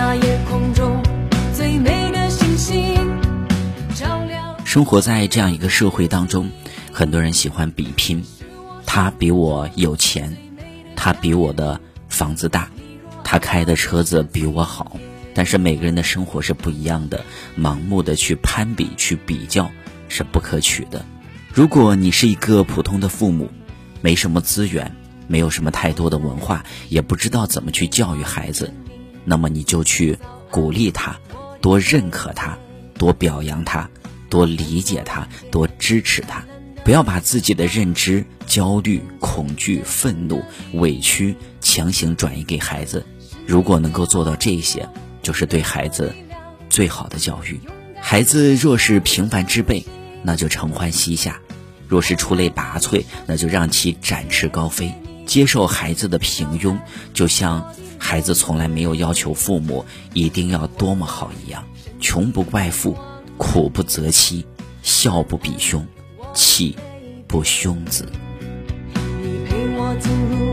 那夜空中最美的星星，照亮。生活在这样一个社会当中，很多人喜欢比拼，他比我有钱，他比我的房子大，他开的车子比我好。但是每个人的生活是不一样的，盲目的去攀比、去比较是不可取的。如果你是一个普通的父母，没什么资源，没有什么太多的文化，也不知道怎么去教育孩子，那么你就去鼓励他，多认可他，多表扬他，多理解他，多支持他，不要把自己的认知、焦虑、恐惧、愤怒、委屈强行转移给孩子。如果能够做到这些，就是对孩子最好的教育。孩子若是平凡之辈，那就承欢膝下；若是出类拔萃，那就让其展翅高飞。接受孩子的平庸，就像孩子从来没有要求父母一定要多么好一样。穷不怪父，苦不责妻，孝不比兄，气不凶子。你陪我走路。